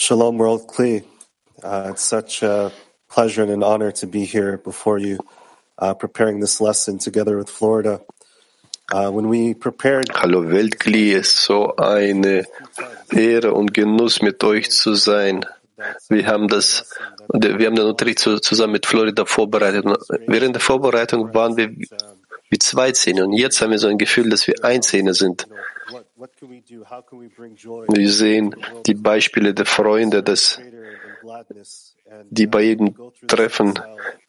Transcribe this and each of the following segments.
Shalom, World Kli. Uh, it's such a pleasure and an honor to be here before you, uh, preparing this lesson together with Florida. Uh, when we prepared, Hallo Weltkli, es so eine Ehre und Genuss mit euch zu sein. Wir haben das, wir haben den Unterricht zusammen mit Florida vorbereitet. Während der Vorbereitung waren wir wie zwei Zähne und jetzt haben wir so ein Gefühl, dass wir ein Zähne sind. Wir sehen die Beispiele der Freunde, dass die bei jedem Treffen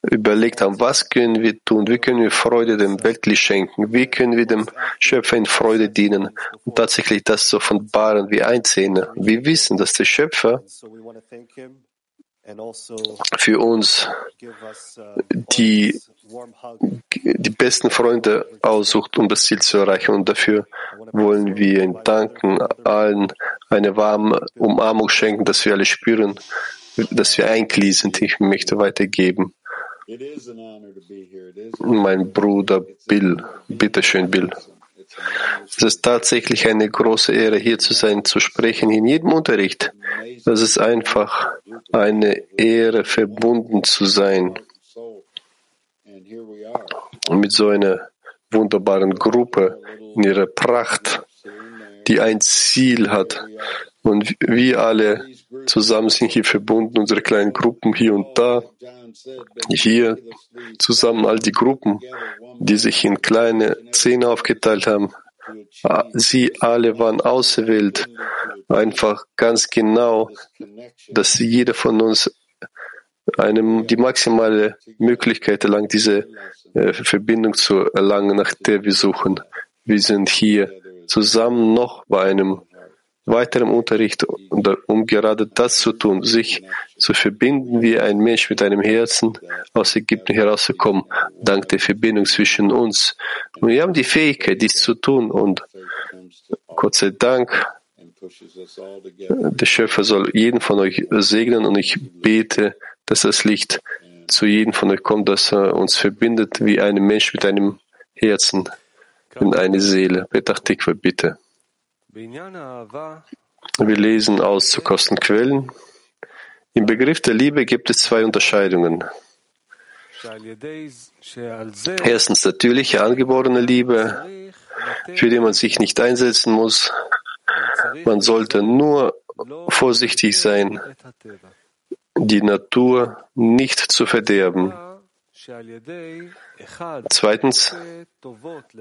überlegt haben, was können wir tun, wie können wir Freude dem Weltlich schenken, wie können wir dem Schöpfer in Freude dienen? und tatsächlich das zu offenbaren wie ein Zähne. Wir wissen, dass der Schöpfer für uns die, die besten Freunde aussucht, um das Ziel zu erreichen. Und dafür wollen wir ihm danken, allen eine warme Umarmung schenken, dass wir alle spüren, dass wir ein Glied sind. Ich möchte weitergeben. Mein Bruder Bill, bitteschön Bill. Es ist tatsächlich eine große Ehre, hier zu sein, zu sprechen, in jedem Unterricht. Es ist einfach eine Ehre, verbunden zu sein. Mit so einer wunderbaren Gruppe in ihrer Pracht, die ein Ziel hat. Und wir alle zusammen sind hier verbunden, unsere kleinen Gruppen hier und da. Hier zusammen all die Gruppen, die sich in kleine Szenen aufgeteilt haben. Sie alle waren auserwählt, einfach ganz genau, dass jeder von uns eine, die maximale Möglichkeit erlangt, diese äh, Verbindung zu erlangen, nach der wir suchen. Wir sind hier zusammen noch bei einem weiteren Unterricht, um gerade das zu tun, sich zu verbinden wie ein Mensch mit einem Herzen aus Ägypten herauszukommen, dank der Verbindung zwischen uns. Und wir haben die Fähigkeit, dies zu tun und Gott sei Dank, der Schöpfer soll jeden von euch segnen und ich bete, dass das Licht zu jedem von euch kommt, dass er uns verbindet wie ein Mensch mit einem Herzen und eine Seele. Petach bitte. Wir lesen aus zu Kostenquellen. Im Begriff der Liebe gibt es zwei Unterscheidungen. Erstens natürliche angeborene Liebe, für die man sich nicht einsetzen muss. Man sollte nur vorsichtig sein, die Natur nicht zu verderben. Zweitens,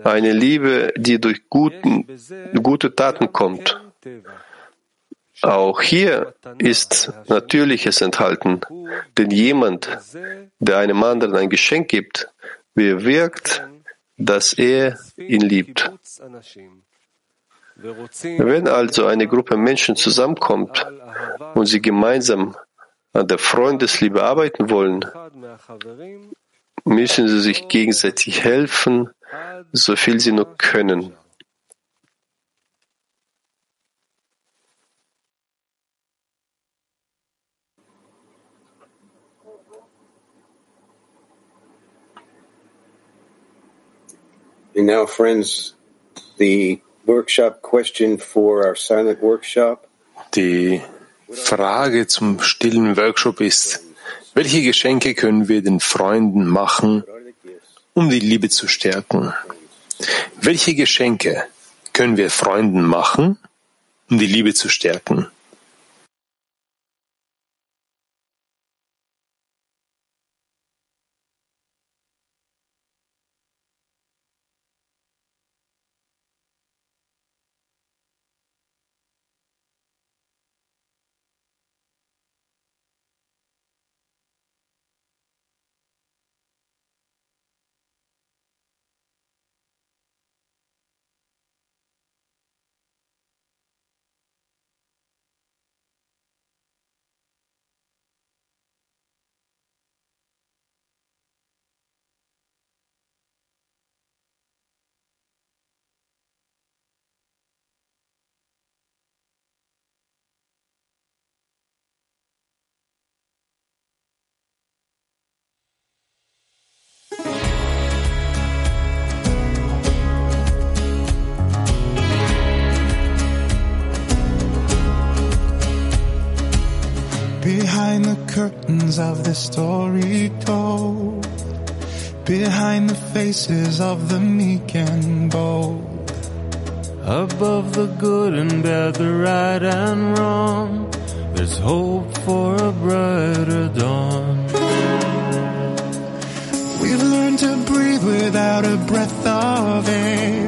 eine Liebe, die durch guten, gute Taten kommt. Auch hier ist Natürliches enthalten, denn jemand, der einem anderen ein Geschenk gibt, bewirkt, dass er ihn liebt. Wenn also eine Gruppe Menschen zusammenkommt und sie gemeinsam an der Freundesliebe arbeiten wollen, müssen sie sich gegenseitig helfen, so viel sie nur können. And now, friends, the workshop question for our silent workshop. Die Frage zum stillen Workshop ist, welche Geschenke können wir den Freunden machen, um die Liebe zu stärken? Welche Geschenke können wir Freunden machen, um die Liebe zu stärken? Curtains of the story told, behind the faces of the meek and bold, above the good and bad, the right and wrong, there's hope for a brighter dawn. We've learned to breathe without a breath of air.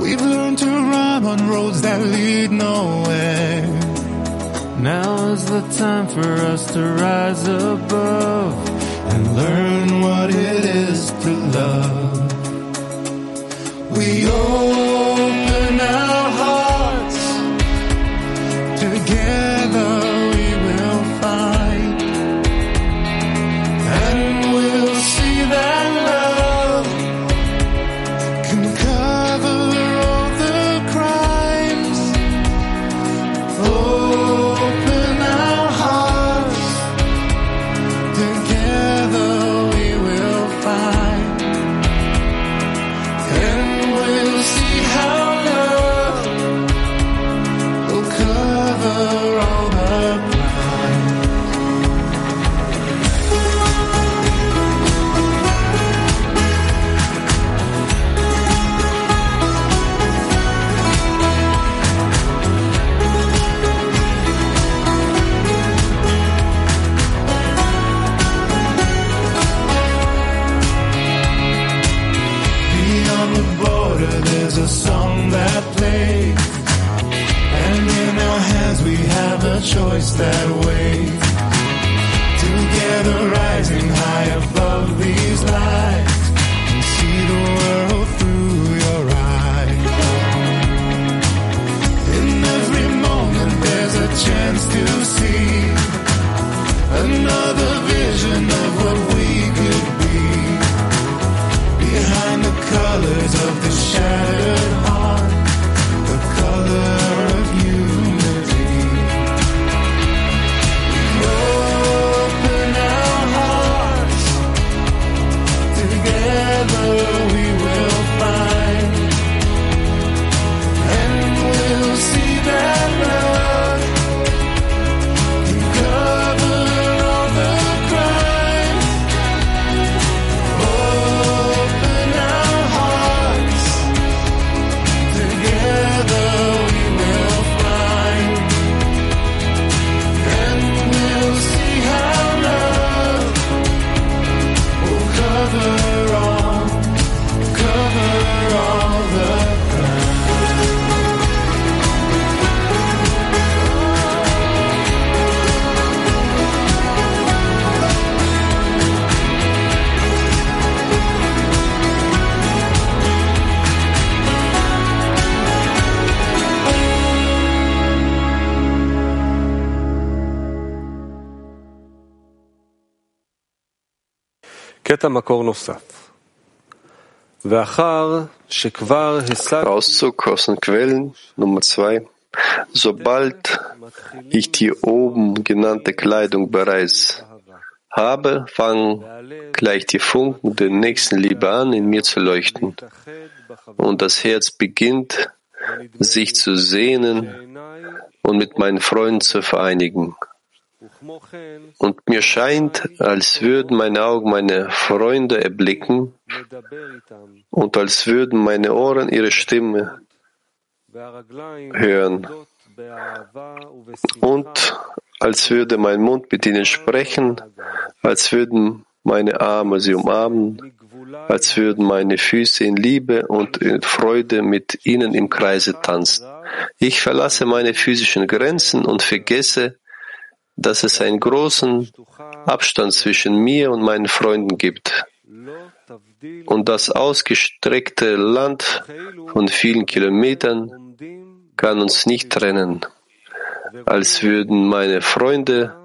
We've learned to run on roads that lead nowhere. Now is the time for us to rise above and learn what it is to love. We open our Together, rising high above these and see the world through your eyes. In every moment, there's a chance to see another vision of what we could be. Behind the colors of the shattered Auszug aus den Quellen Nummer zwei. Sobald ich die oben genannte Kleidung bereits habe, fangen gleich die Funken der Nächstenliebe an, in mir zu leuchten. Und das Herz beginnt, sich zu sehnen und mit meinen Freunden zu vereinigen. Und mir scheint, als würden meine Augen meine Freunde erblicken und als würden meine Ohren ihre Stimme hören und als würde mein Mund mit ihnen sprechen, als würden meine Arme sie umarmen, als würden meine Füße in Liebe und in Freude mit ihnen im Kreise tanzen. Ich verlasse meine physischen Grenzen und vergesse, dass es einen großen Abstand zwischen mir und meinen Freunden gibt. Und das ausgestreckte Land von vielen Kilometern kann uns nicht trennen, als würden meine Freunde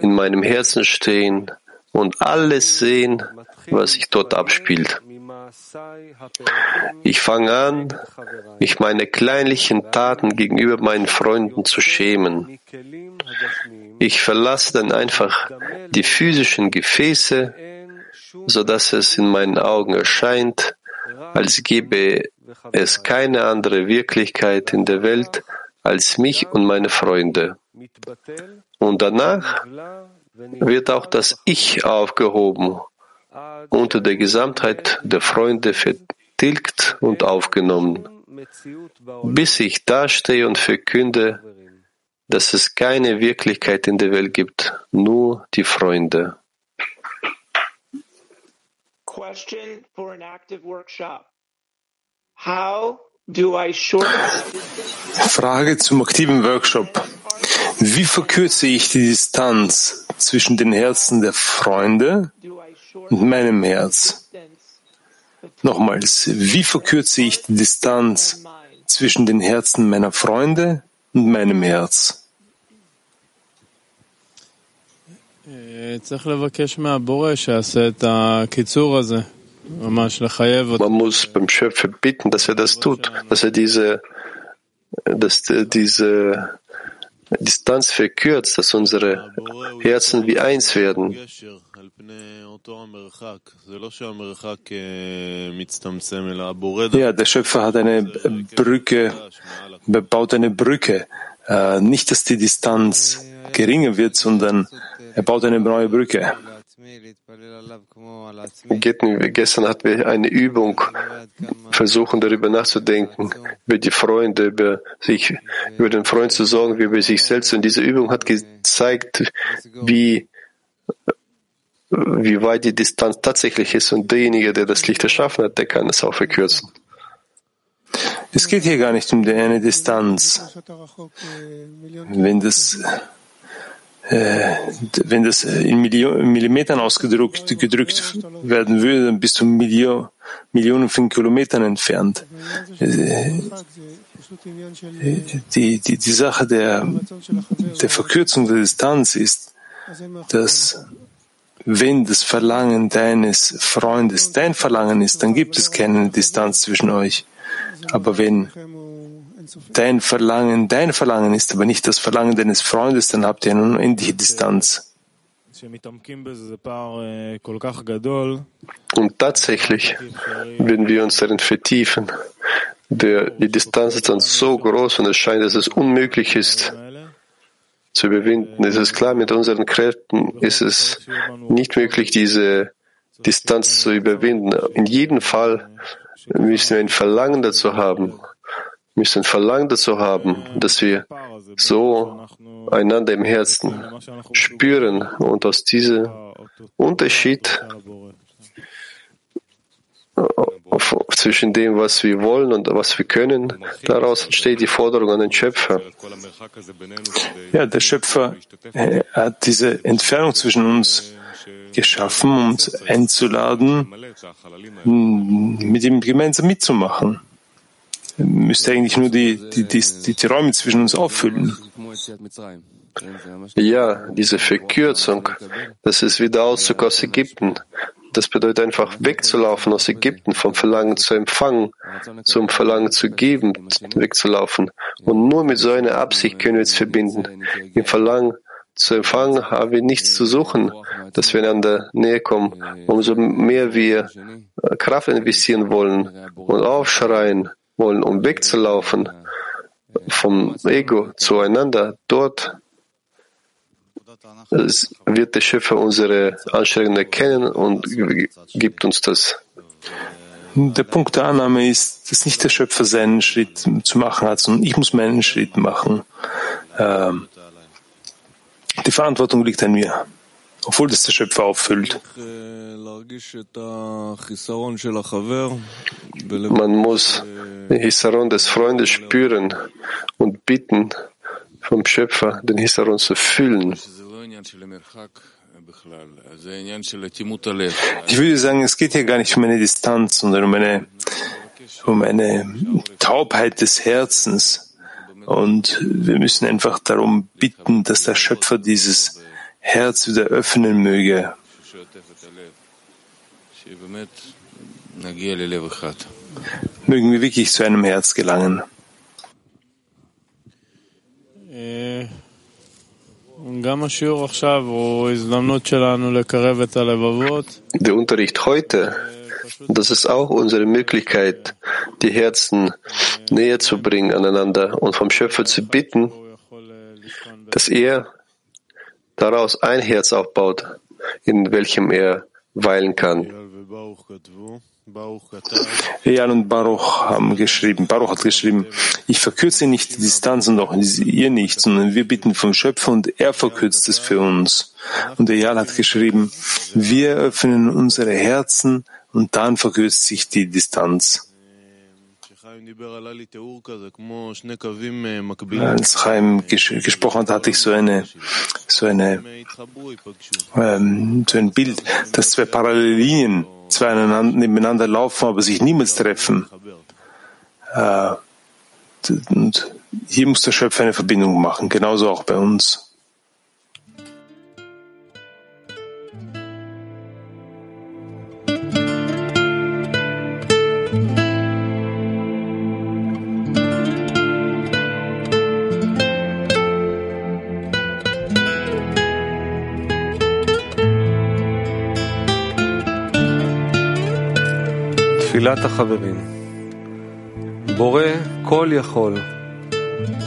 in meinem Herzen stehen und alles sehen, was sich dort abspielt. Ich fange an, mich meine kleinlichen Taten gegenüber meinen Freunden zu schämen. Ich verlasse dann einfach die physischen Gefäße, so dass es in meinen Augen erscheint, als gäbe es keine andere Wirklichkeit in der Welt als mich und meine Freunde. Und danach wird auch das Ich aufgehoben unter der Gesamtheit der Freunde vertilgt und aufgenommen, bis ich dastehe und verkünde, dass es keine Wirklichkeit in der Welt gibt, nur die Freunde. Question for an active workshop. How do I shorten Frage zum aktiven Workshop. Wie verkürze ich die Distanz zwischen den Herzen der Freunde und und meinem Herz. Nochmals, wie verkürze ich die Distanz zwischen den Herzen meiner Freunde und meinem Herz? Man muss beim Schöpfer bitten, dass er das tut, dass er diese, dass diese Distanz verkürzt, dass unsere Herzen wie eins werden. Ja, der Schöpfer hat eine Brücke, baut eine Brücke. Äh, nicht, dass die Distanz geringer wird, sondern er baut eine neue Brücke. Gestern hatten wir eine Übung, versuchen darüber nachzudenken, über die Freunde, über sich, über den Freund zu sorgen, wie über sich selbst. Und diese Übung hat gezeigt, wie, wie weit die Distanz tatsächlich ist. Und derjenige, der das Licht erschaffen hat, der kann es auch verkürzen. Es geht hier gar nicht um eine Distanz. Wenn das wenn das in Millimetern ausgedrückt gedrückt werden würde, dann bist du Millio Millionen von Kilometern entfernt. Äh, die, die, die Sache der, der Verkürzung der Distanz ist, dass wenn das Verlangen deines Freundes dein Verlangen ist, dann gibt es keine Distanz zwischen euch. Aber wenn dein Verlangen dein Verlangen ist, aber nicht das Verlangen deines Freundes, dann habt ihr eine unendliche Distanz. Und tatsächlich, wenn wir uns darin vertiefen, der, die Distanz ist dann so groß und es scheint, dass es unmöglich ist, zu überwinden. Es ist klar, mit unseren Kräften ist es nicht möglich, diese Distanz zu überwinden. In jedem Fall müssen wir ein Verlangen dazu haben, müssen Verlangen dazu haben, dass wir so einander im Herzen spüren und aus diesem Unterschied zwischen dem, was wir wollen und was wir können, daraus entsteht die Forderung an den Schöpfer. Ja, der Schöpfer äh, hat diese Entfernung zwischen uns geschaffen, uns einzuladen, mit ihm gemeinsam mitzumachen. Müsste eigentlich nur die, die, die, die Räume zwischen uns auffüllen. Ja, diese Verkürzung, das ist wie der Auszug aus Ägypten. Das bedeutet einfach wegzulaufen aus Ägypten, vom Verlangen zu empfangen, zum Verlangen zu geben, wegzulaufen. Und nur mit so einer Absicht können wir es verbinden. Im Verlangen zu empfangen haben wir nichts zu suchen, dass wir einander näher kommen. Umso mehr wir Kraft investieren wollen und aufschreien wollen, um wegzulaufen vom Ego zueinander, dort wird der Schöpfer unsere Anstrengungen erkennen und gibt uns das. Der Punkt der Annahme ist, dass nicht der Schöpfer seinen Schritt zu machen hat, sondern ich muss meinen Schritt machen. Ähm, die Verantwortung liegt an mir, obwohl das der Schöpfer auffüllt. Man muss den Hisaron des Freundes spüren und bitten vom Schöpfer, den Hisaron zu füllen. Ich würde sagen, es geht hier gar nicht um eine Distanz, sondern um eine, um eine Taubheit des Herzens. Und wir müssen einfach darum bitten, dass der Schöpfer dieses Herz wieder öffnen möge. Mögen wir wirklich zu einem Herz gelangen. Der Unterricht heute, das ist auch unsere Möglichkeit, die Herzen näher zu bringen aneinander und vom Schöpfer zu bitten, dass er daraus ein Herz aufbaut, in welchem er weilen kann. Eyal und Baruch haben geschrieben, Baruch hat geschrieben, ich verkürze nicht die Distanz und auch ihr nicht, sondern wir bitten vom Schöpfer und er verkürzt es für uns. Und Eyal hat geschrieben, wir öffnen unsere Herzen und dann verkürzt sich die Distanz. Als Chaim gesprochen hat, hatte ich so eine, so eine, ähm, so ein Bild, dass zwei parallele Linien zwei nebeneinander laufen, aber sich niemals treffen. Äh, und hier muss der Schöpfer eine Verbindung machen, genauso auch bei uns. תפילת החברים. בורא כל יכול,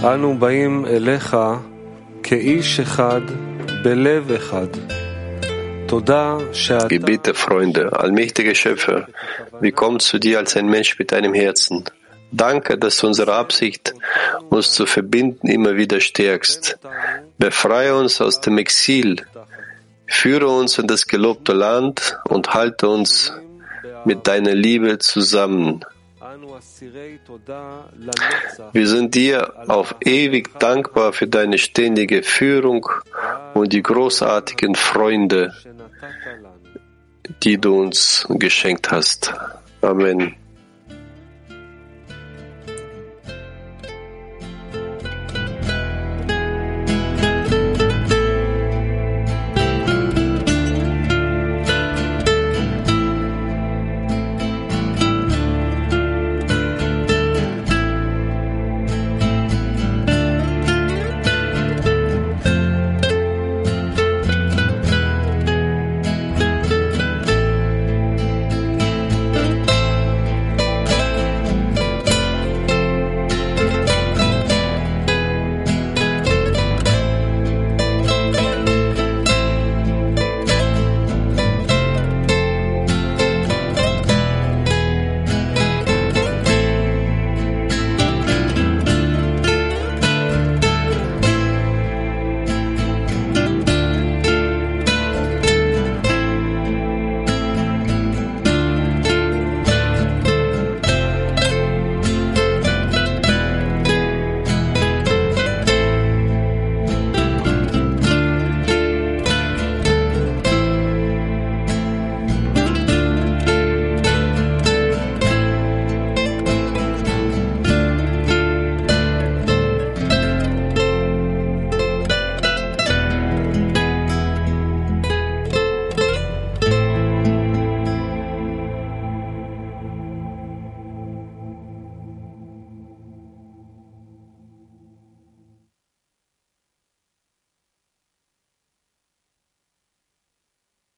אנו באים אליך כאיש אחד בלב אחד. תודה שאתה... Gebete, Freunde, allmächtiger Schöpfer, wir kommen zu dir als ein Mensch mit einem Herzen. Danke, dass du unsere Absicht, uns zu verbinden, immer wieder stärkst. Befreie uns aus dem Exil, führe uns in das gelobte Land und halte uns mit deiner Liebe zusammen. Wir sind dir auf ewig dankbar für deine ständige Führung und die großartigen Freunde, die du uns geschenkt hast. Amen.